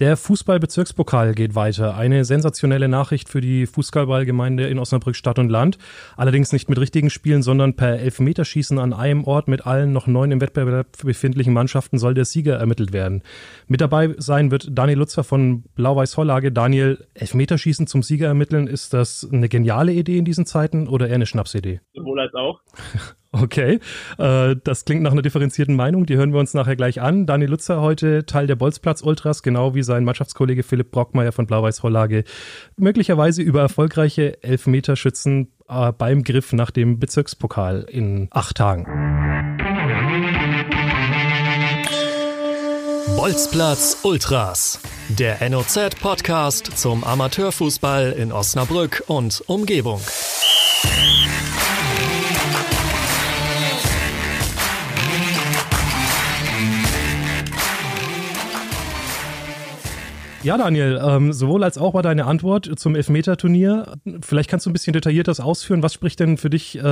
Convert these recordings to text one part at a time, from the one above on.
Der Fußballbezirkspokal geht weiter. Eine sensationelle Nachricht für die Fußballgemeinde in Osnabrück Stadt und Land. Allerdings nicht mit richtigen Spielen, sondern per Elfmeterschießen an einem Ort mit allen noch neun im Wettbewerb befindlichen Mannschaften soll der Sieger ermittelt werden. Mit dabei sein wird Daniel Lutzer von Blau-Weiß Hollage. Daniel, Elfmeterschießen zum Sieger ermitteln, ist das eine geniale Idee in diesen Zeiten oder eher eine Schnapsidee? Sowohl als auch. Okay, äh, das klingt nach einer differenzierten Meinung. Die hören wir uns nachher gleich an. Daniel Lutzer heute Teil der Bolzplatz Ultras, genau wie sein Mannschaftskollege Philipp Brockmeier von Blau-Weiß-Vorlage. Möglicherweise über erfolgreiche Elfmeterschützen äh, beim Griff nach dem Bezirkspokal in acht Tagen. Bolzplatz Ultras, der NOZ-Podcast zum Amateurfußball in Osnabrück und Umgebung. Ja, Daniel, ähm, sowohl als auch war deine Antwort zum Elfmeter-Turnier. Vielleicht kannst du ein bisschen detailliert das ausführen. Was spricht denn für dich äh,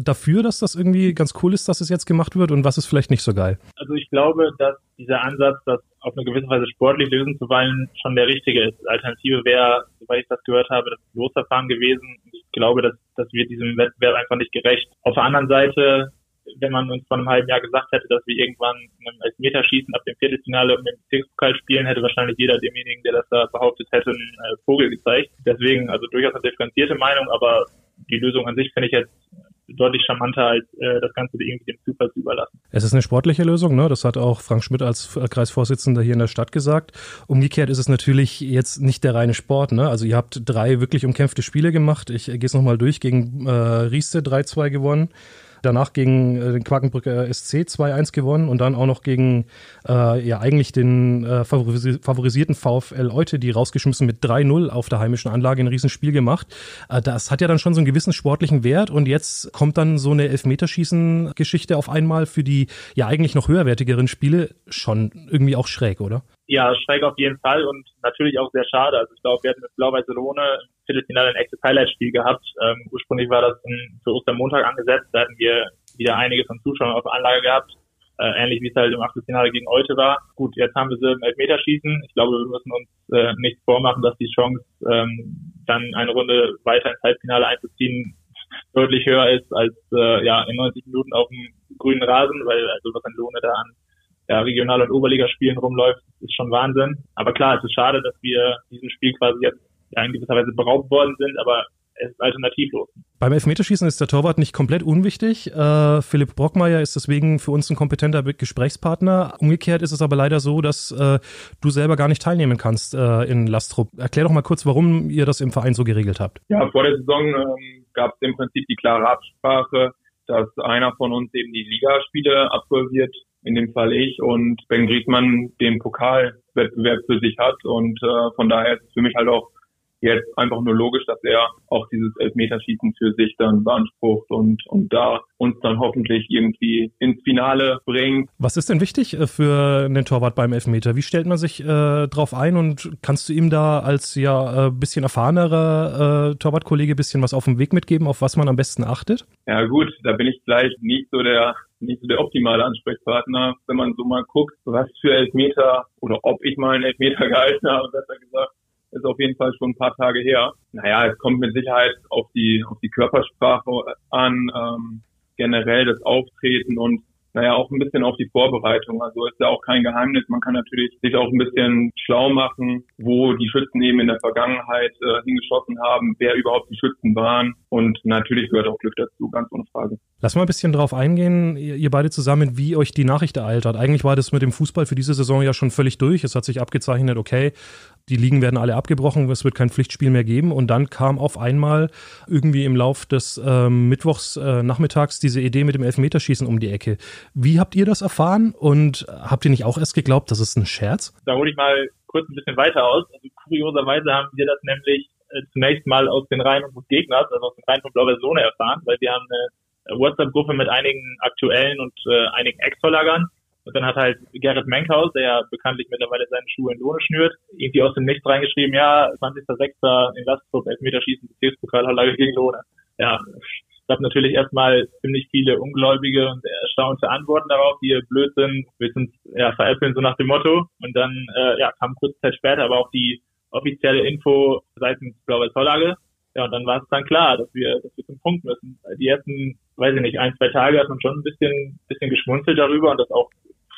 dafür, dass das irgendwie ganz cool ist, dass es jetzt gemacht wird und was ist vielleicht nicht so geil? Also ich glaube, dass dieser Ansatz, das auf eine gewisse Weise sportlich lösen zu wollen, schon der richtige ist. Alternative wäre, soweit ich das gehört habe, das Losverfahren gewesen. Ich glaube, dass das wird diesem Wettbewerb einfach nicht gerecht. Auf der anderen Seite wenn man uns vor einem halben Jahr gesagt hätte, dass wir irgendwann einen Elfmeterschießen ab dem Viertelfinale um den Bezirkspokal spielen, hätte wahrscheinlich jeder demjenigen, der das da behauptet hätte, einen äh, Vogel gezeigt. Deswegen, also durchaus eine differenzierte Meinung, aber die Lösung an sich finde ich jetzt deutlich charmanter, als äh, das Ganze irgendwie dem Zufall zu überlassen. Es ist eine sportliche Lösung, ne? Das hat auch Frank Schmidt als Kreisvorsitzender hier in der Stadt gesagt. Umgekehrt ist es natürlich jetzt nicht der reine Sport, ne? Also ihr habt drei wirklich umkämpfte Spiele gemacht. Ich gehe es nochmal durch. Gegen äh, Rieste 3-2 gewonnen danach gegen äh, den Quakenbrücker SC 2-1 gewonnen und dann auch noch gegen äh, ja eigentlich den äh, favorisierten VfL Eute, die rausgeschmissen mit 3-0 auf der heimischen Anlage ein Riesenspiel gemacht. Äh, das hat ja dann schon so einen gewissen sportlichen Wert und jetzt kommt dann so eine Elfmeterschießen-Geschichte auf einmal für die ja eigentlich noch höherwertigeren Spiele schon irgendwie auch schräg, oder? Ja, schräg auf jeden Fall und natürlich auch sehr schade. Also ich glaube, wir hatten mit Blau-Weiß Lohne im Viertelfinale ein echtes Highlight-Spiel gehabt. Ähm, ursprünglich war das in, für Ostermontag angesetzt. Da hatten wir wieder einige von Zuschauern auf Anlage gehabt. Äh, ähnlich wie es halt im Achtelfinale gegen Eute war. Gut, jetzt haben wir sie im Elfmeterschießen. Ich glaube, wir müssen uns äh, nicht vormachen, dass die Chance, ähm, dann eine Runde weiter ins Halbfinale einzuziehen, deutlich höher ist als äh, ja in 90 Minuten auf dem grünen Rasen, weil also was ein Lohne da an ja, Regional- und Oberligaspielen rumläuft, ist schon Wahnsinn. Aber klar, es ist schade, dass wir diesem Spiel quasi jetzt ja, in gewisser Weise beraubt worden sind, aber es ist alternativlos. Beim Elfmeterschießen ist der Torwart nicht komplett unwichtig. Äh, Philipp Brockmeier ist deswegen für uns ein kompetenter Gesprächspartner. Umgekehrt ist es aber leider so, dass äh, du selber gar nicht teilnehmen kannst äh, in Lastrup. Erklär doch mal kurz, warum ihr das im Verein so geregelt habt. Ja, vor der Saison ähm, gab es im Prinzip die klare Absprache, dass einer von uns eben die Ligaspiele absolviert in dem Fall ich und Ben Griesmann den Pokalwettbewerb für sich hat. Und äh, von daher ist es für mich halt auch jetzt einfach nur logisch, dass er auch dieses Elfmeterschießen für sich dann beansprucht und, und da uns dann hoffentlich irgendwie ins Finale bringt. Was ist denn wichtig äh, für einen Torwart beim Elfmeter? Wie stellt man sich äh, drauf ein und kannst du ihm da als ja äh, bisschen erfahrenerer äh, Torwartkollege bisschen was auf den Weg mitgeben, auf was man am besten achtet? Ja gut, da bin ich vielleicht nicht so der nicht so der optimale Ansprechpartner, wenn man so mal guckt, was für Elfmeter oder ob ich mal einen Elfmeter gehalten habe, besser gesagt, ist auf jeden Fall schon ein paar Tage her. Naja, es kommt mit Sicherheit auf die, auf die Körpersprache an, ähm, generell das Auftreten und naja, auch ein bisschen auf die Vorbereitung. Also ist ja auch kein Geheimnis. Man kann natürlich sich auch ein bisschen schlau machen, wo die Schützen eben in der Vergangenheit äh, hingeschossen haben, wer überhaupt die Schützen waren. Und natürlich gehört auch Glück dazu, ganz ohne Frage. Lass mal ein bisschen drauf eingehen, ihr beide zusammen, wie euch die Nachricht ereilt hat. Eigentlich war das mit dem Fußball für diese Saison ja schon völlig durch. Es hat sich abgezeichnet, okay, die Ligen werden alle abgebrochen, es wird kein Pflichtspiel mehr geben. Und dann kam auf einmal irgendwie im Lauf des ähm, Mittwochs äh, nachmittags diese Idee mit dem Elfmeterschießen um die Ecke. Wie habt ihr das erfahren und habt ihr nicht auch erst geglaubt, das ist ein Scherz? Da hole ich mal kurz ein bisschen weiter aus. Also kurioserweise haben wir das nämlich äh, zunächst mal aus den Reihen unseres Gegners, also aus den Reihen von Blau-Weiß erfahren, weil wir haben eine WhatsApp-Gruppe mit einigen aktuellen und äh, einigen Ex-Verlagern und dann hat halt Gerrit Menkhaus, der ja bekanntlich mittlerweile seine Schuhe in Lohne schnürt, irgendwie aus dem Nichts reingeschrieben, ja, 20.06. in Lastdruck, Elfmeterschießen, Bezirkspokalhalle gegen Lohne. Ja, gab natürlich erstmal ziemlich viele ungläubige und erstaunte Antworten darauf, die blöd sind, wir sind ja veräppeln so nach dem Motto. Und dann äh, ja, kam kurze Zeit später aber auch die offizielle Info seitens Blaue Zollage. Ja, und dann war es dann klar, dass wir, dass wir zum Punkt müssen. Die ersten, weiß ich nicht, ein, zwei Tage hat man schon ein bisschen, bisschen geschmunzelt darüber und das auch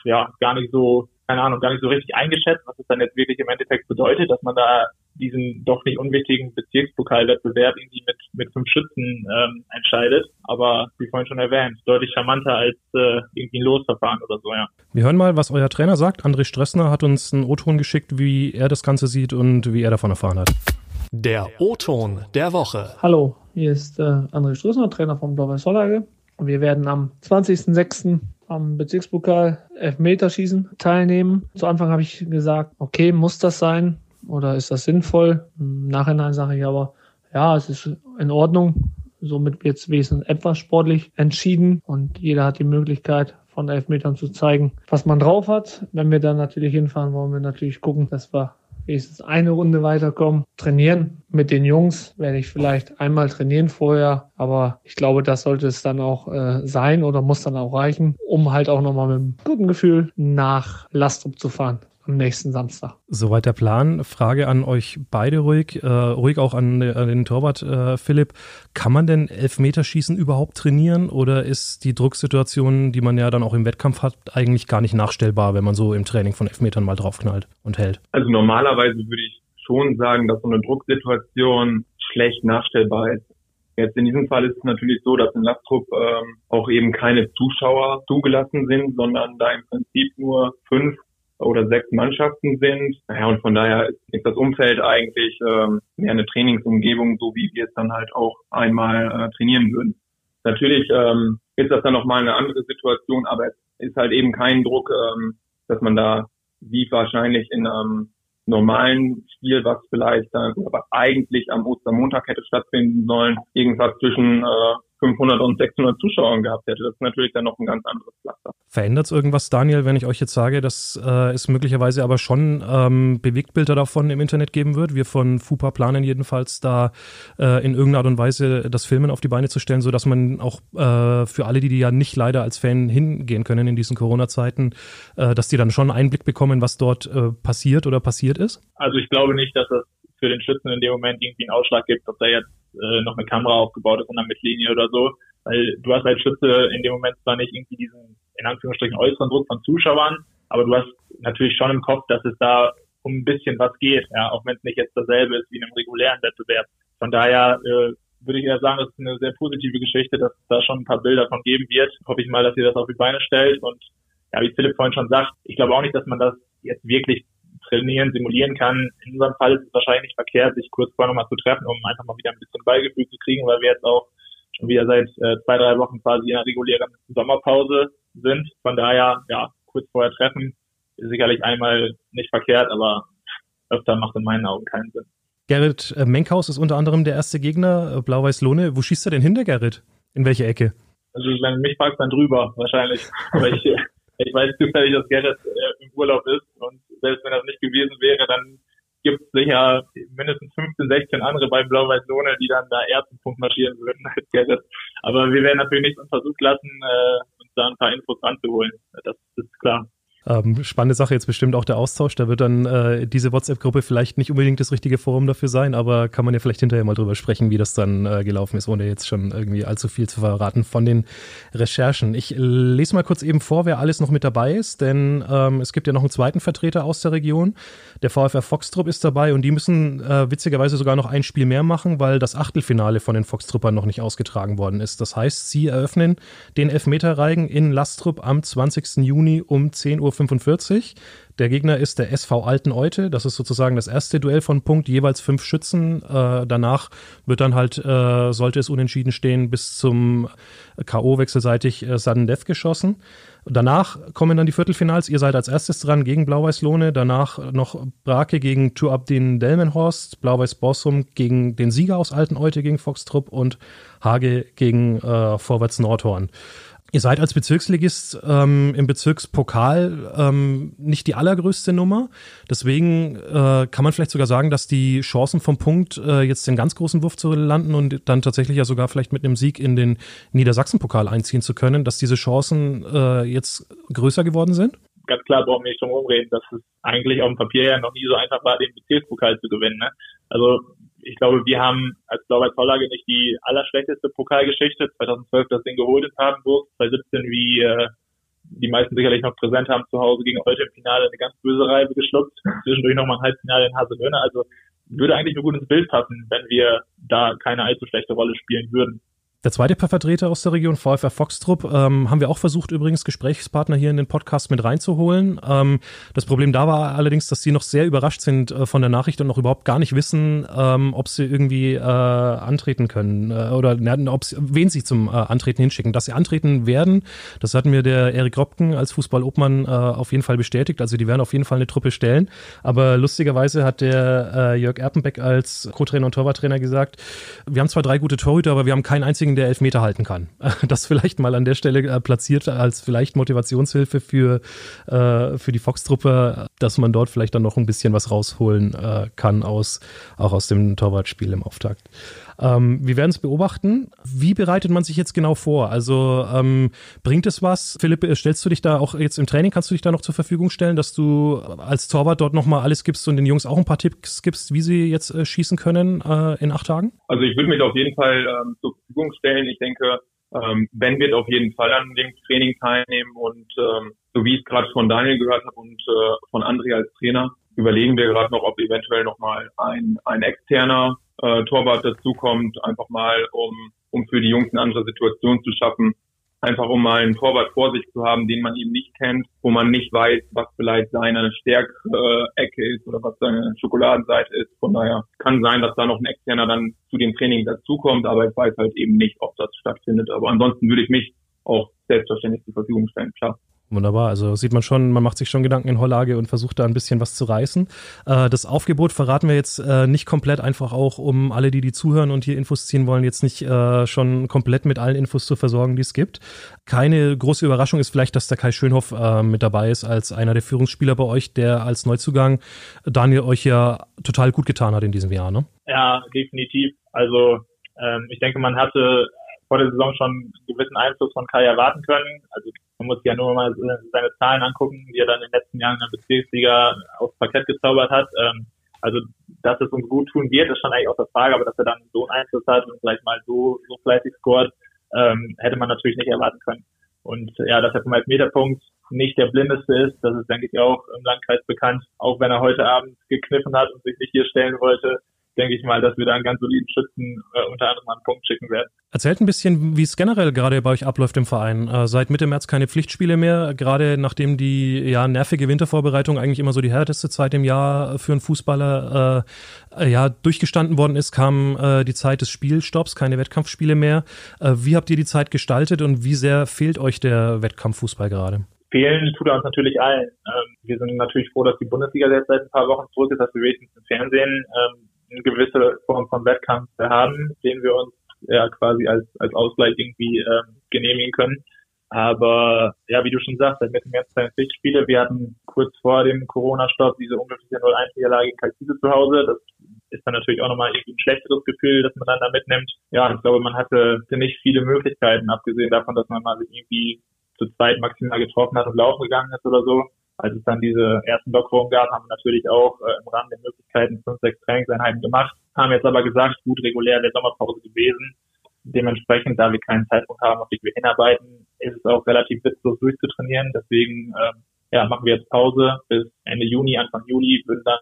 ja gar nicht so, keine Ahnung, gar nicht so richtig eingeschätzt, was es dann jetzt wirklich im Endeffekt bedeutet, dass man da diesen doch nicht unwichtigen Bezirkspokalwettbewerb irgendwie mit, mit fünf Schützen ähm, entscheidet. Aber wie vorhin schon erwähnt, deutlich charmanter als äh, irgendwie ein Losverfahren oder so, ja. Wir hören mal, was euer Trainer sagt. André Stressner hat uns einen O-Ton geschickt, wie er das Ganze sieht und wie er davon erfahren hat. Der O-Ton der Woche. Hallo, hier ist äh, André Stressner, Trainer vom Blau-Weiß Sollage. Wir werden am 20.06 am Bezirkspokal Elfmeterschießen teilnehmen. Zu Anfang habe ich gesagt, okay, muss das sein oder ist das sinnvoll? Im Nachhinein sage ich aber, ja, es ist in Ordnung. Somit wird es wenigstens etwas sportlich entschieden und jeder hat die Möglichkeit, von Elfmetern zu zeigen, was man drauf hat. Wenn wir dann natürlich hinfahren, wollen wir natürlich gucken, dass wir wenigstens eine Runde weiterkommen. Trainieren mit den Jungs werde ich vielleicht einmal trainieren vorher, aber ich glaube, das sollte es dann auch äh, sein oder muss dann auch reichen, um halt auch nochmal mit einem guten Gefühl nach Lastrup zu fahren am nächsten Samstag. Soweit der Plan. Frage an euch beide ruhig, äh, ruhig auch an, an den Torwart äh, Philipp. Kann man denn Elfmeterschießen überhaupt trainieren oder ist die Drucksituation, die man ja dann auch im Wettkampf hat, eigentlich gar nicht nachstellbar, wenn man so im Training von Elfmetern mal draufknallt und hält? Also normalerweise würde ich schon sagen, dass so eine Drucksituation schlecht nachstellbar ist. Jetzt in diesem Fall ist es natürlich so, dass in Lastrup ähm, auch eben keine Zuschauer zugelassen sind, sondern da im Prinzip nur fünf oder sechs Mannschaften sind. Naja, und von daher ist das Umfeld eigentlich ähm, mehr eine Trainingsumgebung, so wie wir es dann halt auch einmal äh, trainieren würden. Natürlich ähm, ist das dann nochmal eine andere Situation, aber es ist halt eben kein Druck, ähm, dass man da wie wahrscheinlich in einem normalen Spiel, was vielleicht dann aber eigentlich am Ostermontag hätte stattfinden sollen, irgendwas zwischen äh, 500 und 600 Zuschauern gehabt hätte. Das ist natürlich dann noch ein ganz anderes Pflaster. Verändert es irgendwas, Daniel, wenn ich euch jetzt sage, dass äh, es möglicherweise aber schon ähm, Bewegtbilder davon im Internet geben wird? Wir von FUPA planen jedenfalls da äh, in irgendeiner Art und Weise das Filmen auf die Beine zu stellen, sodass man auch äh, für alle, die, die ja nicht leider als Fan hingehen können in diesen Corona-Zeiten, äh, dass die dann schon Einblick bekommen, was dort äh, passiert oder passiert ist? Also ich glaube nicht, dass das für den Schützen in dem Moment irgendwie einen Ausschlag gibt, ob da jetzt äh, noch eine Kamera aufgebaut ist in der Mittellinie oder so. Weil du hast als Schütze in dem Moment zwar nicht irgendwie diesen, in Anführungsstrichen, äußeren Druck von Zuschauern, aber du hast natürlich schon im Kopf, dass es da um ein bisschen was geht, ja, auch wenn es nicht jetzt dasselbe ist wie in einem regulären Wettbewerb. Von daher äh, würde ich eher sagen, das ist eine sehr positive Geschichte, dass es da schon ein paar Bilder von geben wird. Hoffe ich mal, dass ihr das auf die Beine stellt. Und ja, wie Philipp vorhin schon sagt, ich glaube auch nicht, dass man das jetzt wirklich trainieren, simulieren kann. In unserem Fall ist es wahrscheinlich verkehrt, sich kurz vorher nochmal zu treffen, um einfach mal wieder ein bisschen Beigefühl zu kriegen, weil wir jetzt auch schon wieder seit äh, zwei, drei Wochen quasi in einer regulären Sommerpause sind. Von daher, ja, kurz vorher treffen ist sicherlich einmal nicht verkehrt, aber öfter macht in meinen Augen keinen Sinn. Gerrit äh, Menkhaus ist unter anderem der erste Gegner, äh, Blau-Weiß Lohne. Wo schießt er denn hin, der Gerrit? In welche Ecke? Also wenn du mich fragst, dann drüber wahrscheinlich. Aber ich, ich weiß zufällig, dass Gerrit äh, im Urlaub ist und selbst wenn das nicht gewesen wäre, dann gibt es sicher mindestens 15, 16 andere bei Blau-Weiß-Lohne, die dann da eher Punkt marschieren würden als Gerrit. Aber wir werden natürlich nicht unversucht lassen, äh, uns da ein paar Infos ranzuholen. Das ist klar. Ähm, spannende Sache jetzt bestimmt auch der Austausch. Da wird dann äh, diese WhatsApp-Gruppe vielleicht nicht unbedingt das richtige Forum dafür sein, aber kann man ja vielleicht hinterher mal drüber sprechen, wie das dann äh, gelaufen ist, ohne jetzt schon irgendwie allzu viel zu verraten von den Recherchen. Ich lese mal kurz eben vor, wer alles noch mit dabei ist, denn ähm, es gibt ja noch einen zweiten Vertreter aus der Region. Der VfR Foxtrupp ist dabei und die müssen äh, witzigerweise sogar noch ein Spiel mehr machen, weil das Achtelfinale von den Foxtruppern noch nicht ausgetragen worden ist. Das heißt, sie eröffnen den Elfmeterreigen in Lastrup am 20. Juni um 10 Uhr 45. Der Gegner ist der SV Alten Eute. Das ist sozusagen das erste Duell von Punkt, jeweils fünf Schützen. Äh, danach wird dann halt, äh, sollte es unentschieden stehen, bis zum K.O. wechselseitig äh, Sudden Death geschossen. Danach kommen dann die Viertelfinals. Ihr seid als erstes dran gegen Blau-Weiß-Lohne. Danach noch Brake gegen Tuabdin Delmenhorst. Blau-Weiß Bossum gegen den Sieger aus Alten Eute gegen Foxtrupp und Hage gegen äh, Vorwärts Nordhorn. Ihr seid als Bezirksligist ähm, im Bezirkspokal ähm, nicht die allergrößte Nummer. Deswegen äh, kann man vielleicht sogar sagen, dass die Chancen vom Punkt, äh, jetzt den ganz großen Wurf zu landen und dann tatsächlich ja sogar vielleicht mit einem Sieg in den Niedersachsen-Pokal einziehen zu können, dass diese Chancen äh, jetzt größer geworden sind? Ganz klar brauchen wir nicht drum rumreden, dass es eigentlich auf dem Papier ja noch nie so einfach war, den Bezirkspokal zu gewinnen. Ne? Also ich glaube, wir haben als Blau-Weiß Vorlage nicht die allerschlechteste Pokalgeschichte. 2012 das Ding geholt in Papenburg. 2017, wie äh, die meisten sicherlich noch präsent haben, zu Hause gegen heute im Finale eine ganz böse Reibe geschluckt. Zwischendurch nochmal ein Halbfinale in Haselöhne. Also würde eigentlich nur gut ins Bild passen, wenn wir da keine allzu schlechte Rolle spielen würden. Der zweite Vertreter aus der Region, VfR Foxtrupp, ähm, haben wir auch versucht, übrigens Gesprächspartner hier in den Podcast mit reinzuholen. Ähm, das Problem da war allerdings, dass sie noch sehr überrascht sind äh, von der Nachricht und noch überhaupt gar nicht wissen, ähm, ob sie irgendwie äh, antreten können äh, oder ob sie, wen sie zum äh, Antreten hinschicken. Dass sie antreten werden, das hat mir der Erik Robken als Fußballobmann äh, auf jeden Fall bestätigt. Also die werden auf jeden Fall eine Truppe stellen. Aber lustigerweise hat der äh, Jörg Erpenbeck als Co-Trainer und Torwarttrainer gesagt, wir haben zwar drei gute Torhüter, aber wir haben keinen einzigen einzigen, der Elfmeter halten kann. Das vielleicht mal an der Stelle äh, platziert als vielleicht Motivationshilfe für, äh, für die Fox-Truppe, dass man dort vielleicht dann noch ein bisschen was rausholen äh, kann aus, auch aus dem Torwartspiel im Auftakt. Ähm, wir werden es beobachten. Wie bereitet man sich jetzt genau vor? Also ähm, bringt es was? Philipp, äh, stellst du dich da auch jetzt im Training, kannst du dich da noch zur Verfügung stellen, dass du als Torwart dort nochmal alles gibst und den Jungs auch ein paar Tipps gibst, wie sie jetzt äh, schießen können äh, in acht Tagen? Also ich würde mich auf jeden Fall ähm, zur Verfügung stellen. Ich denke, ähm, Ben wird auf jeden Fall an dem Training teilnehmen und ähm, so wie ich es gerade von Daniel gehört habe und äh, von André als Trainer, überlegen wir gerade noch, ob eventuell nochmal ein, ein externer äh, Torwart dazukommt, einfach mal, um, um für die Jungs eine andere Situation zu schaffen. Einfach um mal einen Torwart vor sich zu haben, den man eben nicht kennt, wo man nicht weiß, was vielleicht seine Stärkecke ist oder was seine Schokoladenseite ist. Von daher kann sein, dass da noch ein externer dann zu dem Training dazukommt, aber ich weiß halt eben nicht, ob das stattfindet. Aber ansonsten würde ich mich auch selbstverständlich zur Verfügung stellen, klar. Wunderbar, also sieht man schon, man macht sich schon Gedanken in Hollage und versucht da ein bisschen was zu reißen. Äh, das Aufgebot verraten wir jetzt äh, nicht komplett, einfach auch, um alle, die die zuhören und hier Infos ziehen wollen, jetzt nicht äh, schon komplett mit allen Infos zu versorgen, die es gibt. Keine große Überraschung ist vielleicht, dass der Kai Schönhoff äh, mit dabei ist als einer der Führungsspieler bei euch, der als Neuzugang Daniel euch ja total gut getan hat in diesem Jahr, ne? Ja, definitiv. Also ähm, ich denke, man hatte vor der Saison schon einen gewissen Einfluss von Kai erwarten können. Also man muss ja nur mal seine Zahlen angucken, die er dann in den letzten Jahren in der Bezirksliga aufs Parkett gezaubert hat. Ähm, also, dass es uns gut tun wird, ist schon eigentlich auch der Frage, aber dass er dann so einen Einfluss hat und vielleicht mal so, so fleißig scored, ähm, hätte man natürlich nicht erwarten können. Und ja, dass er vom Elfmeterpunkt nicht der blindeste ist, das ist, denke ich, auch im Landkreis bekannt. Auch wenn er heute Abend gekniffen hat und sich nicht hier stellen wollte, denke ich mal, dass wir da einen ganz soliden Schützen äh, unter anderem einen Punkt schicken werden. Erzählt ein bisschen, wie es generell gerade bei euch abläuft im Verein. Äh, seit Mitte März keine Pflichtspiele mehr, gerade nachdem die ja nervige Wintervorbereitung eigentlich immer so die härteste Zeit im Jahr für einen Fußballer äh, ja durchgestanden worden ist, kam äh, die Zeit des Spielstopps, keine Wettkampfspiele mehr. Äh, wie habt ihr die Zeit gestaltet und wie sehr fehlt euch der Wettkampffußball gerade? fehlen tut er uns natürlich allen. Ähm, wir sind natürlich froh, dass die Bundesliga jetzt seit ein paar Wochen zurück ist, dass wir wenigstens im Fernsehen ähm, eine gewisse Form von Wettkampf haben, den wir uns ja quasi als, als Ausgleich irgendwie ähm, genehmigen können. Aber ja, wie du schon sagst, Mitte März keine Pflichtspiele. Wir hatten kurz vor dem Corona-Stopp diese unglückliche 0-1-Niederlage in Kalkise zu Hause. Das ist dann natürlich auch nochmal irgendwie ein schlechteres Gefühl, das man dann da mitnimmt. Ja, ich glaube, man hatte nicht viele Möglichkeiten, abgesehen davon, dass man mal sich irgendwie zu zweit maximal getroffen hat und laufen gegangen ist oder so als es dann diese ersten Lockerungen gab, haben wir natürlich auch äh, im Rahmen der Möglichkeiten fünf, sechs Trainingseinheiten gemacht, haben jetzt aber gesagt, gut regulär der Sommerpause gewesen. Dementsprechend, da wir keinen Zeitpunkt haben, auf den wir hinarbeiten, ist es auch relativ witzlos durchzutrainieren. Deswegen ähm, ja, machen wir jetzt Pause bis Ende Juni, Anfang Juli, würden dann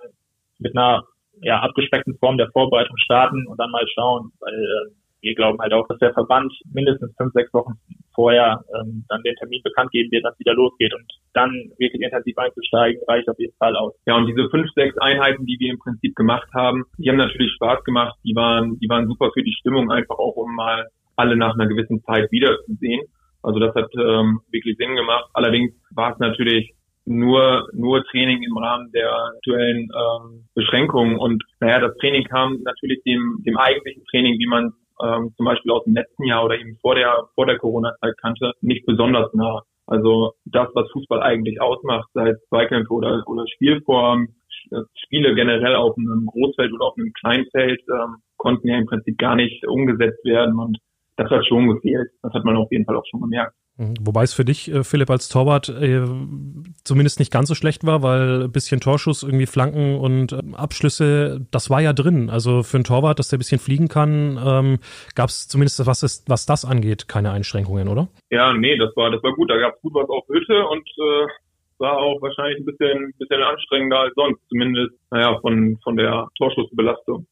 mit einer ja, abgespeckten Form der Vorbereitung starten und dann mal schauen, weil äh, wir glauben halt auch, dass der Verband mindestens fünf, sechs Wochen vorher ähm, dann den Termin bekannt geben wird, dass wieder losgeht und dann wirklich intensiv einzusteigen, reicht auf jeden Fall aus. Ja, und diese fünf, sechs Einheiten, die wir im Prinzip gemacht haben, die haben natürlich Spaß gemacht, die waren, die waren super für die Stimmung, einfach auch um mal alle nach einer gewissen Zeit wiederzusehen. Also das hat ähm, wirklich Sinn gemacht. Allerdings war es natürlich nur nur Training im Rahmen der aktuellen ähm, Beschränkungen und naja, das Training kam natürlich dem dem eigentlichen Training, wie man ähm, zum Beispiel aus dem letzten Jahr oder eben vor der vor der Corona-Zeit kannte, nicht besonders nah. Also das, was Fußball eigentlich ausmacht, sei es Zweikämpfe oder, oder Spielform, Spiele generell auf einem Großfeld oder auf einem Kleinfeld, ähm, konnten ja im Prinzip gar nicht umgesetzt werden und das hat schon gefehlt. Das hat man auf jeden Fall auch schon gemerkt. Mhm. Wobei es für dich, äh, Philipp, als Torwart äh, zumindest nicht ganz so schlecht war, weil ein bisschen Torschuss, irgendwie Flanken und äh, Abschlüsse, das war ja drin. Also für einen Torwart, dass der ein bisschen fliegen kann, ähm, gab es zumindest, was, ist, was das angeht, keine Einschränkungen, oder? Ja, nee, das war, das war gut. Da gab es gut was auf Hütte und äh, war auch wahrscheinlich ein bisschen, bisschen anstrengender als sonst, zumindest, naja, von, von der Torschussbelastung.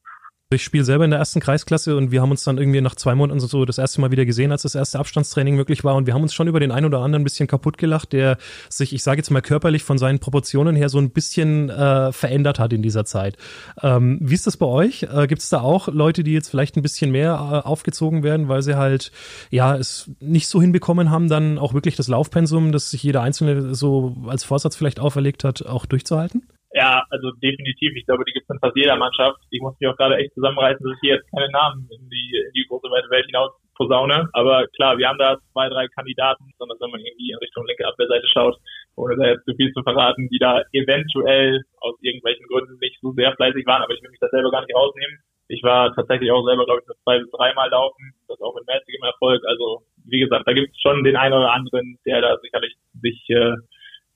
Ich spiele selber in der ersten Kreisklasse und wir haben uns dann irgendwie nach zwei Monaten so das erste Mal wieder gesehen, als das erste Abstandstraining möglich war. Und wir haben uns schon über den einen oder anderen ein bisschen kaputt gelacht, der sich, ich sage jetzt mal körperlich von seinen Proportionen her so ein bisschen äh, verändert hat in dieser Zeit. Ähm, wie ist das bei euch? Äh, Gibt es da auch Leute, die jetzt vielleicht ein bisschen mehr äh, aufgezogen werden, weil sie halt ja es nicht so hinbekommen haben, dann auch wirklich das Laufpensum, das sich jeder Einzelne so als Vorsatz vielleicht auferlegt hat, auch durchzuhalten? Ja, also definitiv. Ich glaube, die gibt es in fast jeder Mannschaft. Ich muss mich auch gerade echt zusammenreißen, dass ich hier jetzt keine Namen in die, in die große weite Welt hinaus posaune. Aber klar, wir haben da zwei, drei Kandidaten, sondern wenn man irgendwie in Richtung linke Abwehrseite schaut, ohne da jetzt zu viel zu verraten, die da eventuell aus irgendwelchen Gründen nicht so sehr fleißig waren, aber ich will mich das selber gar nicht rausnehmen. Ich war tatsächlich auch selber, glaube ich, nur zwei bis dreimal laufen, das auch mit mäßigem Erfolg. Also wie gesagt, da gibt es schon den einen oder anderen, der da sicherlich sich äh,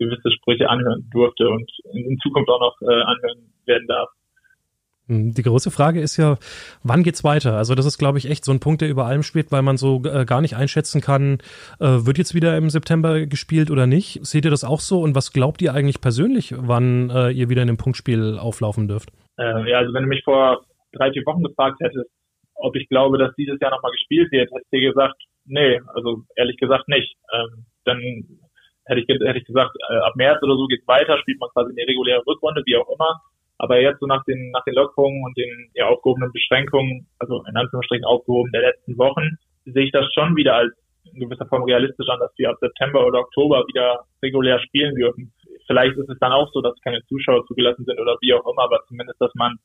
gewisse Sprüche anhören durfte und in, Zukunft auch noch äh, anhören werden darf. Hm, die große Frage ist ja, wann geht's weiter? Also das ist, glaube ich, echt so ein Punkt, der über allem spielt, weil man so äh, gar nicht einschätzen kann, äh, wird jetzt wieder im September gespielt oder nicht? Seht ihr das auch so? Und was glaubt ihr eigentlich persönlich, wann äh, ihr wieder in einem Punktspiel auflaufen dürft? Äh, ja, also wenn du mich vor drei, vier Wochen gefragt hättest, ob ich glaube, dass dieses Jahr nochmal gespielt wird, hätte ich dir gesagt, nee, also ehrlich gesagt nicht. Ähm, dann hätte ich, hätte ich gesagt, äh, ab März oder so geht's weiter, spielt man quasi eine reguläre Rückrunde, wie auch immer. Aber jetzt so nach den, nach den Lockerungen und den ja, aufgehobenen Beschränkungen, also in Anführungsstrichen aufgehoben der letzten Wochen, sehe ich das schon wieder als in gewisser Form realistisch an, dass wir ab September oder Oktober wieder regulär spielen dürfen. Vielleicht ist es dann auch so, dass keine Zuschauer zugelassen sind oder wie auch immer, aber zumindest, dass man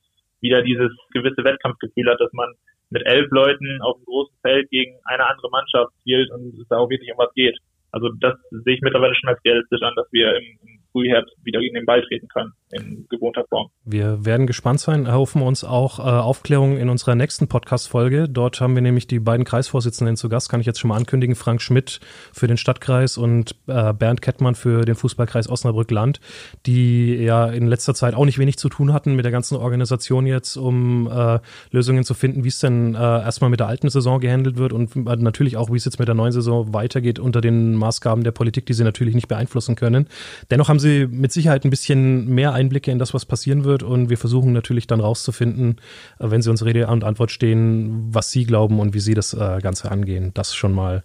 wieder dieses gewisse Wettkampfgefühl hat, dass man mit elf Leuten auf dem großen Feld gegen eine andere Mannschaft spielt und es da auch wirklich um was geht. Also das sehe ich mittlerweile schon als realistisch an, dass wir im, Frühherbst wieder gegen den Ball treten können in gewohnter Form. Wir werden gespannt sein, erhoffen uns auch äh, Aufklärung in unserer nächsten Podcast-Folge. Dort haben wir nämlich die beiden Kreisvorsitzenden zu Gast, kann ich jetzt schon mal ankündigen, Frank Schmidt für den Stadtkreis und äh, Bernd Kettmann für den Fußballkreis Osnabrück-Land, die ja in letzter Zeit auch nicht wenig zu tun hatten mit der ganzen Organisation jetzt, um äh, Lösungen zu finden, wie es denn äh, erstmal mit der alten Saison gehandelt wird und äh, natürlich auch, wie es jetzt mit der neuen Saison weitergeht unter den Maßgaben der Politik, die sie natürlich nicht beeinflussen können. Dennoch haben sie mit Sicherheit ein bisschen mehr Einblicke in das, was passieren wird und wir versuchen natürlich dann rauszufinden, äh, wenn sie uns Rede und Antwort stehen, was sie glauben und wie sie das äh, Ganze angehen. Das schon mal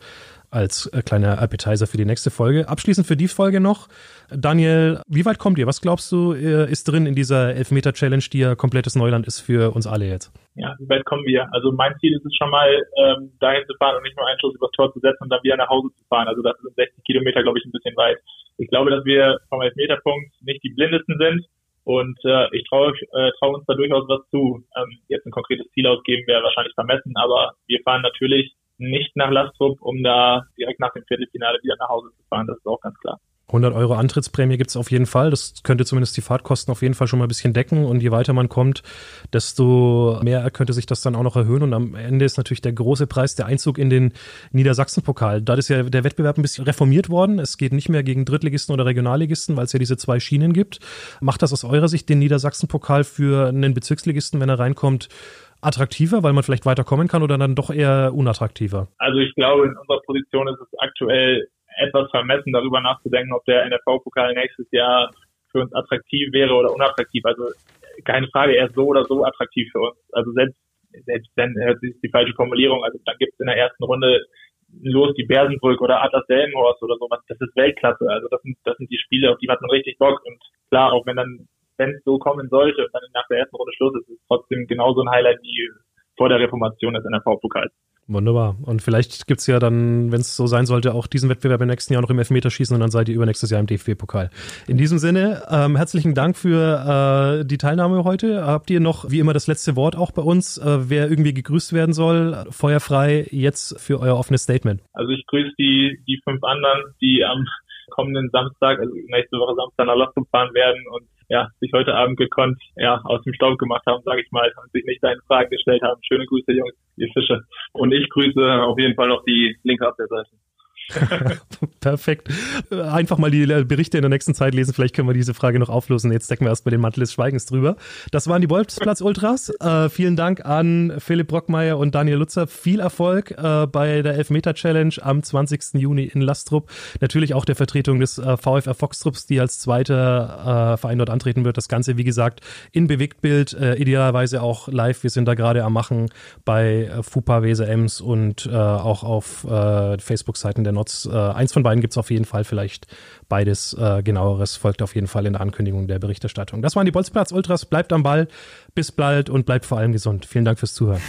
als äh, kleiner Appetizer für die nächste Folge. Abschließend für die Folge noch, Daniel, wie weit kommt ihr? Was glaubst du, ist drin in dieser Elfmeter-Challenge, die ja komplettes Neuland ist für uns alle jetzt? Ja, wie weit kommen wir? Also mein Ziel ist es schon mal, ähm, dahin zu fahren und nicht nur einen Schuss übers Tor zu setzen und dann wieder nach Hause zu fahren. Also das sind 60 Kilometer, glaube ich, ein bisschen weit. Ich glaube, dass wir vom Elfmeterpunkt nicht die blindesten sind. Und äh, ich traue äh, trau uns da durchaus was zu. Ähm, jetzt ein konkretes Ziel ausgeben wäre wahrscheinlich vermessen, aber wir fahren natürlich nicht nach Lastrup, um da direkt nach dem Viertelfinale wieder nach Hause zu fahren. Das ist auch ganz klar. 100 Euro Antrittsprämie gibt es auf jeden Fall. Das könnte zumindest die Fahrtkosten auf jeden Fall schon mal ein bisschen decken. Und je weiter man kommt, desto mehr könnte sich das dann auch noch erhöhen. Und am Ende ist natürlich der große Preis der Einzug in den Niedersachsen-Pokal. Da ist ja der Wettbewerb ein bisschen reformiert worden. Es geht nicht mehr gegen Drittligisten oder Regionalligisten, weil es ja diese zwei Schienen gibt. Macht das aus eurer Sicht den Niedersachsen-Pokal für einen Bezirksligisten, wenn er reinkommt, attraktiver, weil man vielleicht weiterkommen kann oder dann doch eher unattraktiver? Also ich glaube, in unserer Position ist es aktuell etwas vermessen, darüber nachzudenken, ob der NFV-Pokal nächstes Jahr für uns attraktiv wäre oder unattraktiv. Also keine Frage, er ist so oder so attraktiv für uns. Also selbst, selbst wenn, das ist die falsche Formulierung, also dann gibt es in der ersten Runde los die Bersenbrück oder Atlas Delmenhorst oder sowas. Das ist Weltklasse. Also das sind, das sind die Spiele, auf die hat man richtig Bock. Und klar, auch wenn dann, wenn es so kommen sollte dann nach der ersten Runde Schluss ist, ist es trotzdem genauso ein Highlight wie vor der Reformation des NRV-Pokals. Wunderbar. Und vielleicht gibt es ja dann, wenn es so sein sollte, auch diesen Wettbewerb im nächsten Jahr noch im Elfmeterschießen und dann seid ihr übernächstes Jahr im DFB-Pokal. In diesem Sinne, ähm, herzlichen Dank für äh, die Teilnahme heute. Habt ihr noch, wie immer, das letzte Wort auch bei uns? Äh, wer irgendwie gegrüßt werden soll, feuerfrei jetzt für euer offenes Statement. Also ich grüße die, die fünf anderen, die am kommenden Samstag, also nächste Woche Samstag nach Lostrum fahren werden und ja, sich heute Abend gekonnt ja, aus dem Staub gemacht haben, sage ich mal, und sich nicht deine Fragen gestellt haben. Schöne Grüße, Jungs, ihr Fische. Und ich grüße auf jeden Fall noch die linke Abwehrseite. Perfekt. Einfach mal die Berichte in der nächsten Zeit lesen. Vielleicht können wir diese Frage noch auflösen. Jetzt decken wir erst bei den Mantel des Schweigens drüber. Das waren die Bolzplatz Ultras. Äh, vielen Dank an Philipp Brockmeier und Daniel Lutzer. Viel Erfolg äh, bei der Elfmeter Challenge am 20. Juni in Lastrup. Natürlich auch der Vertretung des äh, VfR Foxtrups, die als zweiter äh, Verein dort antreten wird. Das Ganze, wie gesagt, in Bewegtbild, äh, idealerweise auch live. Wir sind da gerade am Machen bei äh, FUPA, Weser Ems und auch auf Facebook-Seiten der Nots. Äh, eins von beiden gibt es auf jeden Fall, vielleicht beides äh, genaueres folgt auf jeden Fall in der Ankündigung der Berichterstattung. Das waren die Bolzplatz Ultras. Bleibt am Ball, bis bald und bleibt vor allem gesund. Vielen Dank fürs Zuhören.